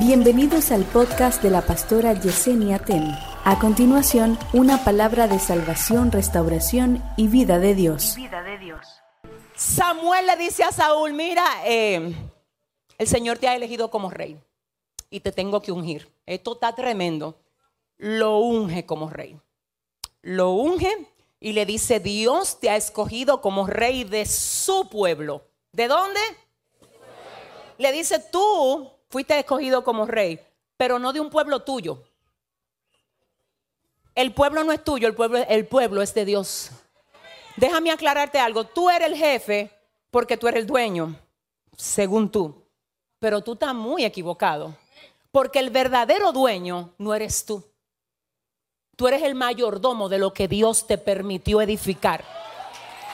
Bienvenidos al podcast de la pastora Yesenia Ten. A continuación, una palabra de salvación, restauración y vida de Dios. vida de Dios. Samuel le dice a Saúl, mira, eh, el Señor te ha elegido como rey y te tengo que ungir. Esto está tremendo. Lo unge como rey. Lo unge y le dice, Dios te ha escogido como rey de su pueblo. ¿De dónde? Le dice, tú fuiste escogido como rey, pero no de un pueblo tuyo. El pueblo no es tuyo, el pueblo, el pueblo es de Dios. Déjame aclararte algo. Tú eres el jefe porque tú eres el dueño, según tú. Pero tú estás muy equivocado. Porque el verdadero dueño no eres tú. Tú eres el mayordomo de lo que Dios te permitió edificar.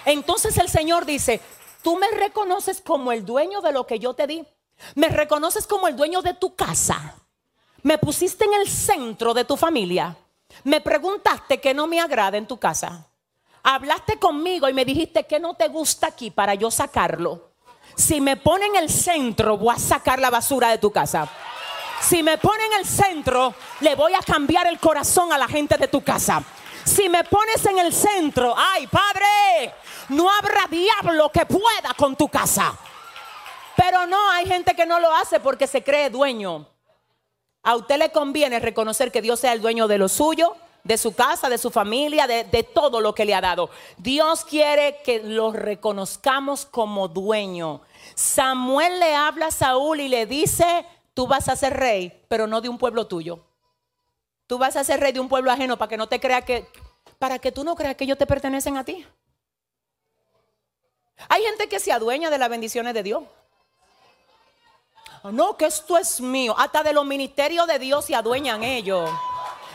Entonces el Señor dice, tú me reconoces como el dueño de lo que yo te di. Me reconoces como el dueño de tu casa. Me pusiste en el centro de tu familia. Me preguntaste que no me agrada en tu casa. Hablaste conmigo y me dijiste que no te gusta aquí para yo sacarlo. Si me pone en el centro, voy a sacar la basura de tu casa. Si me pone en el centro, le voy a cambiar el corazón a la gente de tu casa. Si me pones en el centro, ay Padre, no habrá diablo que pueda con tu casa. Pero no, hay gente que no lo hace porque se cree dueño. A usted le conviene reconocer que Dios sea el dueño de lo suyo, de su casa, de su familia, de, todo lo que le ha dado. Dios quiere que lo reconozcamos como dueño. Samuel le habla a Saúl y le dice, tú vas a ser rey, pero no de un pueblo tuyo. Tú vas a ser rey de un pueblo ajeno para que no te crea que, para que tú no creas que ellos te pertenecen a ti. Hay gente que se adueña de las bendiciones de Dios. No, que esto es mío. Hasta de los ministerios de Dios se adueñan ellos.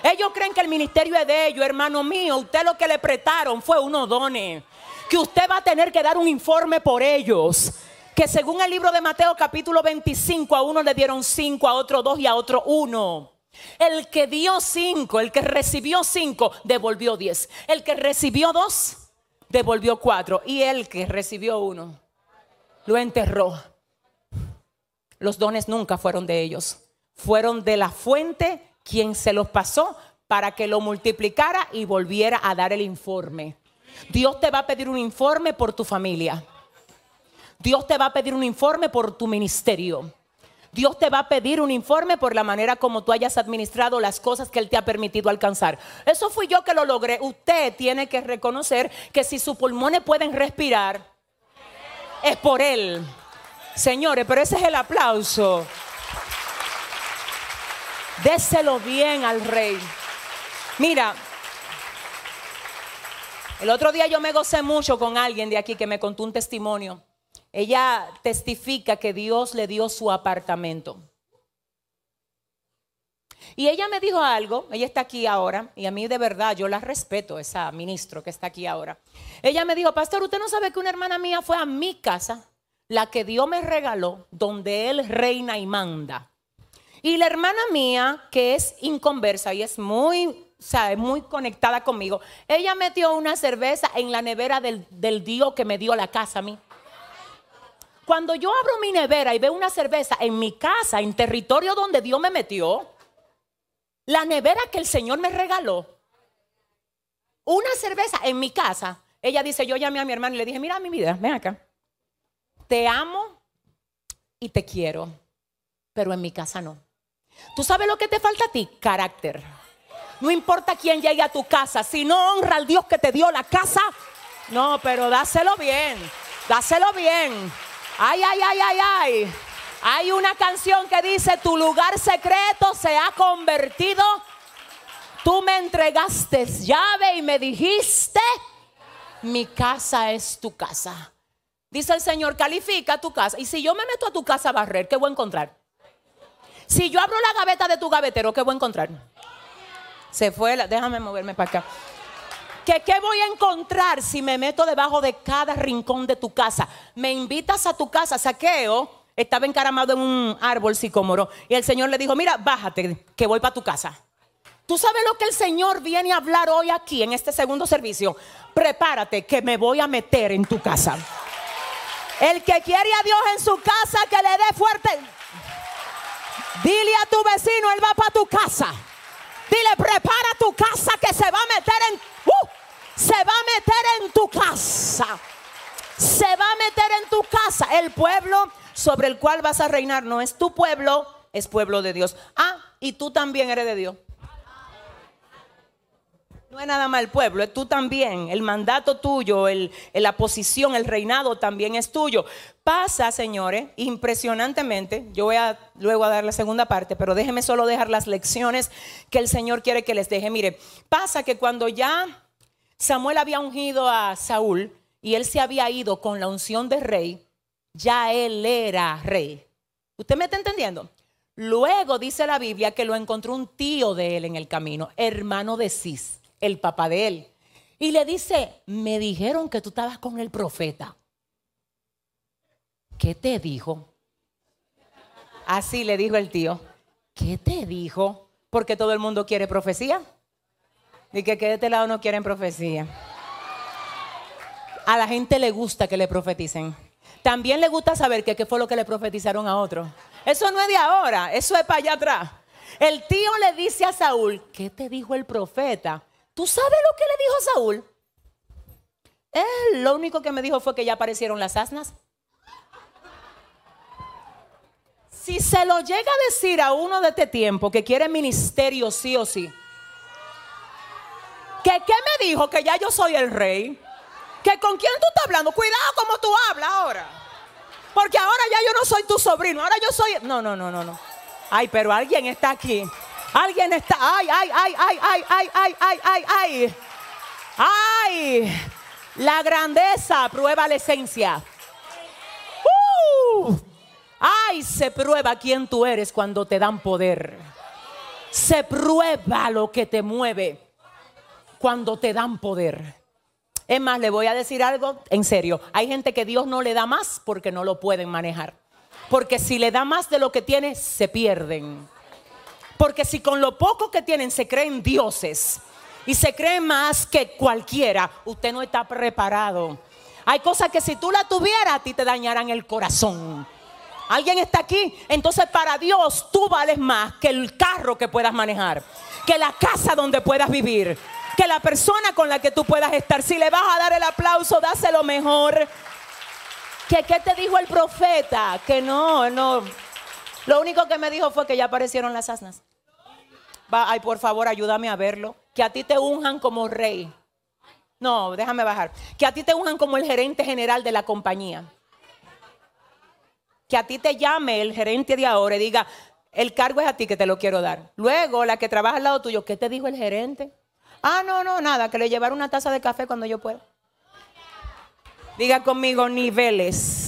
Ellos creen que el ministerio es de ellos, hermano mío. Usted lo que le prestaron fue unos dones. Que usted va a tener que dar un informe por ellos. Que según el libro de Mateo capítulo 25, a uno le dieron cinco, a otro dos y a otro uno. El que dio cinco, el que recibió cinco, devolvió diez. El que recibió dos, devolvió cuatro. Y el que recibió uno, lo enterró. Los dones nunca fueron de ellos. Fueron de la fuente quien se los pasó para que lo multiplicara y volviera a dar el informe. Dios te va a pedir un informe por tu familia. Dios te va a pedir un informe por tu ministerio. Dios te va a pedir un informe por la manera como tú hayas administrado las cosas que Él te ha permitido alcanzar. Eso fui yo que lo logré. Usted tiene que reconocer que si sus pulmones pueden respirar, es por Él. Señores, pero ese es el aplauso. Déselo bien al rey. Mira, el otro día yo me gocé mucho con alguien de aquí que me contó un testimonio. Ella testifica que Dios le dio su apartamento. Y ella me dijo algo, ella está aquí ahora, y a mí de verdad yo la respeto, esa ministro que está aquí ahora. Ella me dijo, pastor, usted no sabe que una hermana mía fue a mi casa, la que Dios me regaló, donde Él reina y manda. Y la hermana mía, que es inconversa y es muy, o sea, muy conectada conmigo, ella metió una cerveza en la nevera del, del Dios que me dio la casa a mí. Cuando yo abro mi nevera y veo una cerveza en mi casa, en territorio donde Dios me metió, la nevera que el Señor me regaló, una cerveza en mi casa, ella dice, yo llamé a mi hermano y le dije, mira mi vida, ven acá, te amo y te quiero, pero en mi casa no. ¿Tú sabes lo que te falta a ti? Carácter. No importa quién llegue a tu casa, si no honra al Dios que te dio la casa, no, pero dáselo bien, dáselo bien. Ay, ay, ay, ay, ay. Hay una canción que dice, tu lugar secreto se ha convertido. Tú me entregaste llave y me dijiste, mi casa es tu casa. Dice el Señor, califica tu casa. Y si yo me meto a tu casa a barrer, ¿qué voy a encontrar? Si yo abro la gaveta de tu gavetero, ¿qué voy a encontrar? Se fue, la, déjame moverme para acá. ¿Qué, ¿Qué voy a encontrar si me meto debajo de cada rincón de tu casa? Me invitas a tu casa, saqueo. Estaba encaramado en un árbol sicómoro. Y el Señor le dijo, mira, bájate, que voy para tu casa. ¿Tú sabes lo que el Señor viene a hablar hoy aquí en este segundo servicio? Prepárate, que me voy a meter en tu casa. El que quiere a Dios en su casa, que le dé fuerte. Dile a tu vecino, él va para tu casa. Dile, prepara tu casa que se va a meter en... Uh, se va a meter en tu casa. Se va a meter en tu casa. El pueblo sobre el cual vas a reinar no es tu pueblo, es pueblo de Dios. Ah, y tú también eres de Dios. No es nada el pueblo, es tú también. El mandato tuyo, el, la posición, el reinado también es tuyo. Pasa, señores, impresionantemente. Yo voy a luego a dar la segunda parte, pero déjeme solo dejar las lecciones que el Señor quiere que les deje. Mire, pasa que cuando ya Samuel había ungido a Saúl y él se había ido con la unción de rey, ya él era rey. ¿Usted me está entendiendo? Luego dice la Biblia que lo encontró un tío de él en el camino, hermano de Cis el papá de él. Y le dice, me dijeron que tú estabas con el profeta. ¿Qué te dijo? Así le dijo el tío. ¿Qué te dijo? Porque todo el mundo quiere profecía. Y que, de este lado no quieren profecía. A la gente le gusta que le profeticen. También le gusta saber que qué fue lo que le profetizaron a otro. Eso no es de ahora, eso es para allá atrás. El tío le dice a Saúl, ¿qué te dijo el profeta? ¿Tú sabes lo que le dijo Saúl? Él lo único que me dijo fue que ya aparecieron las asnas. Si se lo llega a decir a uno de este tiempo que quiere ministerio sí o sí, que qué me dijo que ya yo soy el rey, que con quién tú estás hablando, cuidado como tú hablas ahora, porque ahora ya yo no soy tu sobrino, ahora yo soy, no, no, no, no, no. Ay, pero alguien está aquí Alguien está, ay, ay, ay, ay, ay, ay, ay, ay, ay, ay. Ay, la grandeza prueba la esencia. Uh, ay, se prueba quién tú eres cuando te dan poder. Se prueba lo que te mueve cuando te dan poder. Es más, le voy a decir algo en serio. Hay gente que Dios no le da más porque no lo pueden manejar. Porque si le da más de lo que tiene, se pierden. Porque si con lo poco que tienen se creen dioses y se creen más que cualquiera, usted no está preparado. Hay cosas que si tú la tuvieras a ti te dañarán el corazón. ¿Alguien está aquí? Entonces para Dios tú vales más que el carro que puedas manejar, que la casa donde puedas vivir, que la persona con la que tú puedas estar. Si le vas a dar el aplauso, dáselo mejor. ¿Que, ¿Qué te dijo el profeta? Que no, no. Lo único que me dijo fue que ya aparecieron las asnas ay, por favor, ayúdame a verlo. Que a ti te unjan como rey. No, déjame bajar. Que a ti te unjan como el gerente general de la compañía. Que a ti te llame el gerente de ahora y diga, el cargo es a ti que te lo quiero dar. Luego, la que trabaja al lado tuyo, ¿qué te dijo el gerente? Ah, no, no, nada, que le llevar una taza de café cuando yo pueda. Diga conmigo niveles.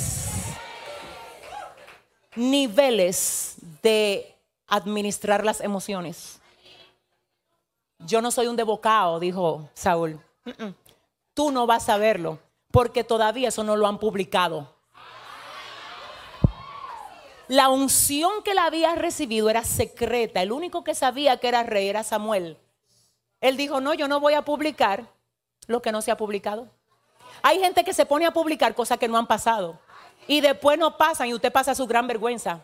Niveles de administrar las emociones. Yo no soy un devocado, dijo Saúl. Tú no vas a verlo, porque todavía eso no lo han publicado. La unción que él había recibido era secreta. El único que sabía que era rey era Samuel. Él dijo, no, yo no voy a publicar lo que no se ha publicado. Hay gente que se pone a publicar cosas que no han pasado. Y después no pasan y usted pasa su gran vergüenza.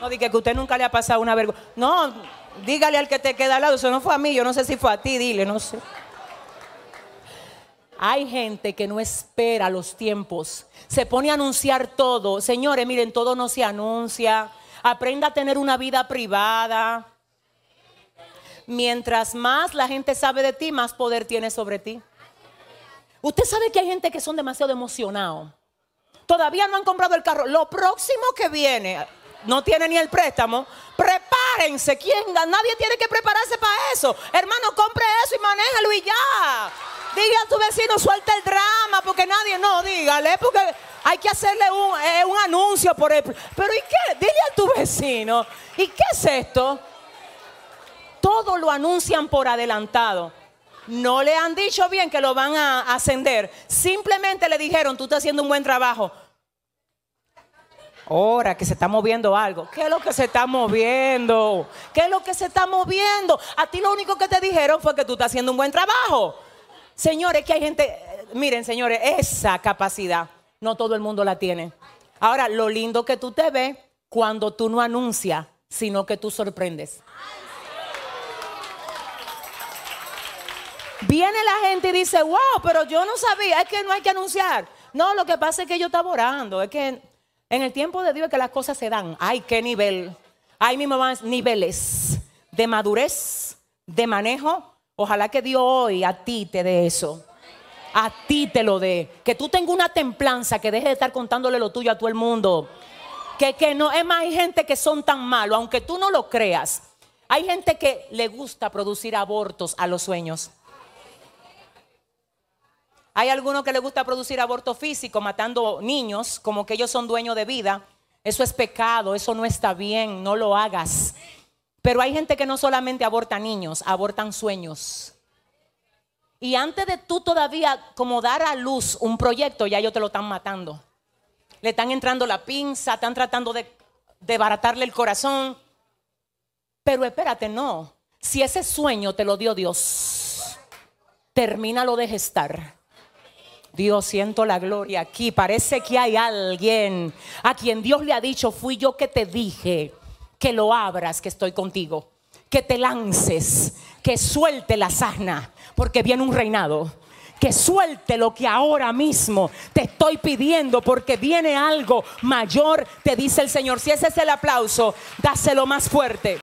No diga que usted nunca le ha pasado una vergüenza. No, dígale al que te queda al lado, eso no fue a mí, yo no sé si fue a ti, dile, no sé. Hay gente que no espera los tiempos, se pone a anunciar todo. Señores, miren, todo no se anuncia. Aprenda a tener una vida privada. Mientras más la gente sabe de ti, más poder tiene sobre ti. Usted sabe que hay gente que son demasiado emocionados. Todavía no han comprado el carro. Lo próximo que viene, no tiene ni el préstamo, prepárense. ¿Quién? Nadie tiene que prepararse para eso. Hermano, compre eso y manéjalo y ya. Diga a tu vecino, suelta el drama, porque nadie, no, dígale, porque hay que hacerle un, eh, un anuncio por él. Pero ¿y qué? Dile a tu vecino, ¿y qué es esto? Todo lo anuncian por adelantado. No le han dicho bien que lo van a ascender. Simplemente le dijeron, tú estás haciendo un buen trabajo. Ahora que se está moviendo algo. ¿Qué es lo que se está moviendo? ¿Qué es lo que se está moviendo? A ti lo único que te dijeron fue que tú estás haciendo un buen trabajo. Señores, que hay gente, miren señores, esa capacidad no todo el mundo la tiene. Ahora, lo lindo que tú te ves cuando tú no anuncias sino que tú sorprendes. Viene la gente y dice, wow, pero yo no sabía, es que no hay que anunciar. No, lo que pasa es que yo estaba orando, es que en el tiempo de Dios es que las cosas se dan. Ay, qué nivel. Hay mismo más niveles de madurez, de manejo. Ojalá que Dios hoy a ti te dé eso. A ti te lo dé. Que tú tengas una templanza, que dejes de estar contándole lo tuyo a todo el mundo. Que, que no, es más, hay gente que son tan malos, aunque tú no lo creas. Hay gente que le gusta producir abortos a los sueños. Hay algunos que le gusta producir aborto físico, matando niños, como que ellos son dueños de vida. Eso es pecado, eso no está bien, no lo hagas. Pero hay gente que no solamente aborta niños, abortan sueños. Y antes de tú todavía como dar a luz un proyecto, ya ellos te lo están matando. Le están entrando la pinza, están tratando de, de baratarle el corazón. Pero espérate, no. Si ese sueño te lo dio Dios, termínalo de gestar. Dios, siento la gloria aquí. Parece que hay alguien a quien Dios le ha dicho, fui yo que te dije que lo abras, que estoy contigo. Que te lances, que suelte la sana, porque viene un reinado. Que suelte lo que ahora mismo te estoy pidiendo, porque viene algo mayor, te dice el Señor. Si ese es el aplauso, dáselo más fuerte.